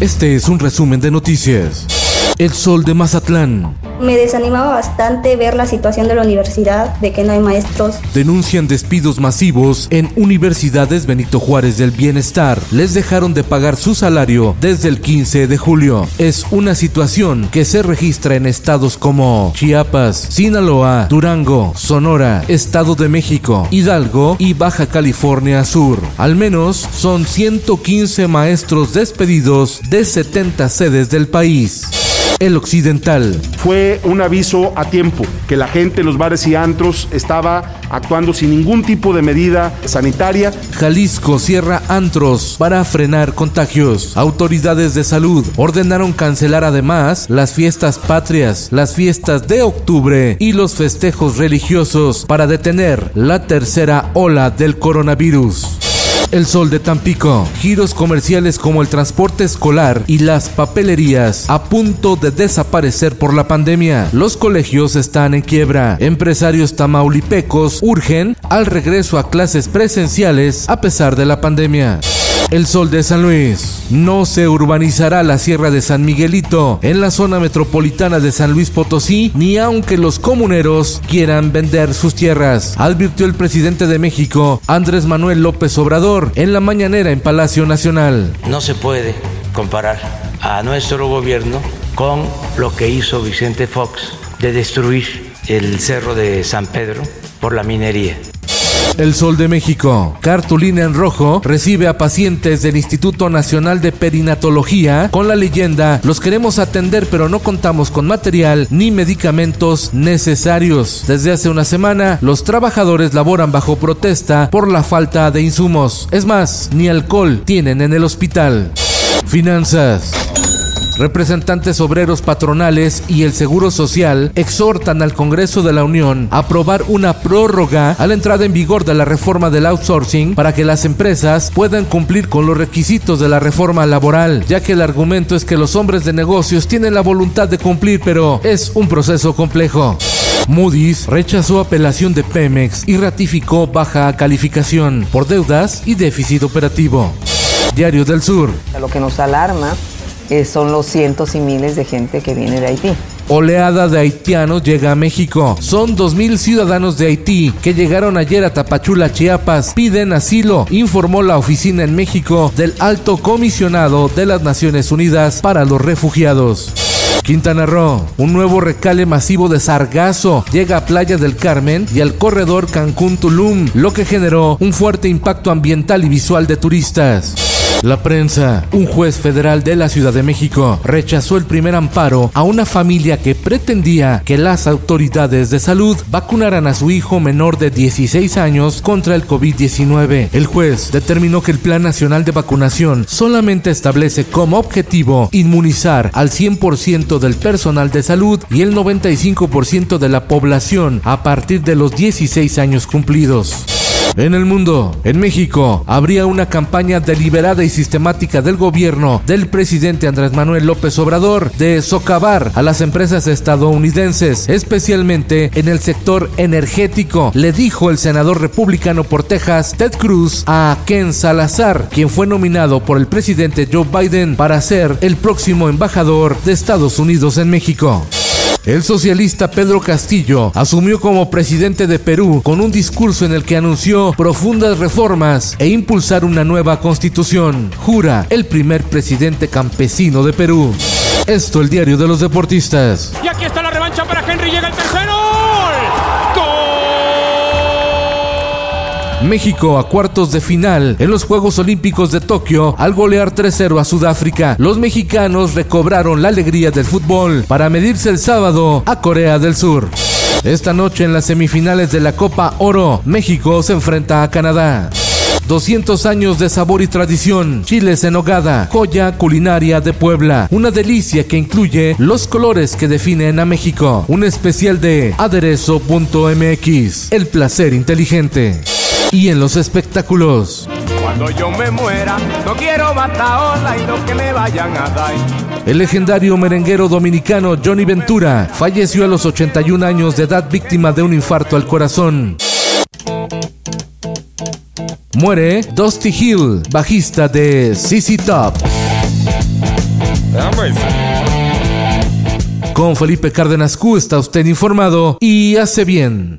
Este es un resumen de noticias. El Sol de Mazatlán. Me desanimaba bastante ver la situación de la universidad, de que no hay maestros. Denuncian despidos masivos en universidades Benito Juárez del Bienestar. Les dejaron de pagar su salario desde el 15 de julio. Es una situación que se registra en estados como Chiapas, Sinaloa, Durango, Sonora, Estado de México, Hidalgo y Baja California Sur. Al menos son 115 maestros despedidos de 70 sedes del país el occidental. Fue un aviso a tiempo que la gente en los bares y antros estaba actuando sin ningún tipo de medida sanitaria. Jalisco cierra antros para frenar contagios. Autoridades de salud ordenaron cancelar además las fiestas patrias, las fiestas de octubre y los festejos religiosos para detener la tercera ola del coronavirus. El Sol de Tampico, giros comerciales como el transporte escolar y las papelerías a punto de desaparecer por la pandemia. Los colegios están en quiebra. Empresarios tamaulipecos urgen al regreso a clases presenciales a pesar de la pandemia. El Sol de San Luis. No se urbanizará la Sierra de San Miguelito en la zona metropolitana de San Luis Potosí, ni aunque los comuneros quieran vender sus tierras, advirtió el presidente de México, Andrés Manuel López Obrador, en la mañanera en Palacio Nacional. No se puede comparar a nuestro gobierno con lo que hizo Vicente Fox de destruir el cerro de San Pedro por la minería. El Sol de México. Cartulina en rojo recibe a pacientes del Instituto Nacional de Perinatología con la leyenda Los queremos atender pero no contamos con material ni medicamentos necesarios. Desde hace una semana, los trabajadores laboran bajo protesta por la falta de insumos. Es más, ni alcohol tienen en el hospital. Finanzas. Representantes obreros patronales y el Seguro Social exhortan al Congreso de la Unión a aprobar una prórroga a la entrada en vigor de la reforma del outsourcing para que las empresas puedan cumplir con los requisitos de la reforma laboral, ya que el argumento es que los hombres de negocios tienen la voluntad de cumplir, pero es un proceso complejo. Moody's rechazó apelación de Pemex y ratificó baja calificación por deudas y déficit operativo. Diario del Sur. Lo que nos alarma son los cientos y miles de gente que viene de Haití. Oleada de haitianos llega a México. Son 2.000 ciudadanos de Haití que llegaron ayer a Tapachula, Chiapas. Piden asilo, informó la oficina en México del Alto Comisionado de las Naciones Unidas para los Refugiados. Quintana Roo, un nuevo recale masivo de sargazo llega a Playa del Carmen y al corredor Cancún-Tulum, lo que generó un fuerte impacto ambiental y visual de turistas. La prensa. Un juez federal de la Ciudad de México rechazó el primer amparo a una familia que pretendía que las autoridades de salud vacunaran a su hijo menor de 16 años contra el COVID-19. El juez determinó que el Plan Nacional de Vacunación solamente establece como objetivo inmunizar al 100% del personal de salud y el 95% de la población a partir de los 16 años cumplidos. En el mundo, en México, habría una campaña deliberada y sistemática del gobierno del presidente Andrés Manuel López Obrador de socavar a las empresas estadounidenses, especialmente en el sector energético, le dijo el senador republicano por Texas, Ted Cruz, a Ken Salazar, quien fue nominado por el presidente Joe Biden para ser el próximo embajador de Estados Unidos en México. El socialista Pedro Castillo asumió como presidente de Perú con un discurso en el que anunció profundas reformas e impulsar una nueva constitución. Jura el primer presidente campesino de Perú. Esto el diario de los deportistas. Y aquí está la revancha para Henry, llega el tercero. México a cuartos de final en los Juegos Olímpicos de Tokio al golear 3-0 a Sudáfrica. Los mexicanos recobraron la alegría del fútbol para medirse el sábado a Corea del Sur. Esta noche en las semifinales de la Copa Oro, México se enfrenta a Canadá. 200 años de sabor y tradición. Chiles en hogada, joya culinaria de Puebla. Una delicia que incluye los colores que definen a México. Un especial de aderezo.mx. El placer inteligente. Y en los espectáculos. Cuando yo me muera, no quiero bataola y no que me vayan a dar. El legendario merenguero dominicano Johnny Ventura falleció a los 81 años de edad víctima de un infarto al corazón. Muere Dusty Hill, bajista de CC Top. Con Felipe Cárdenas Q está usted informado y hace bien.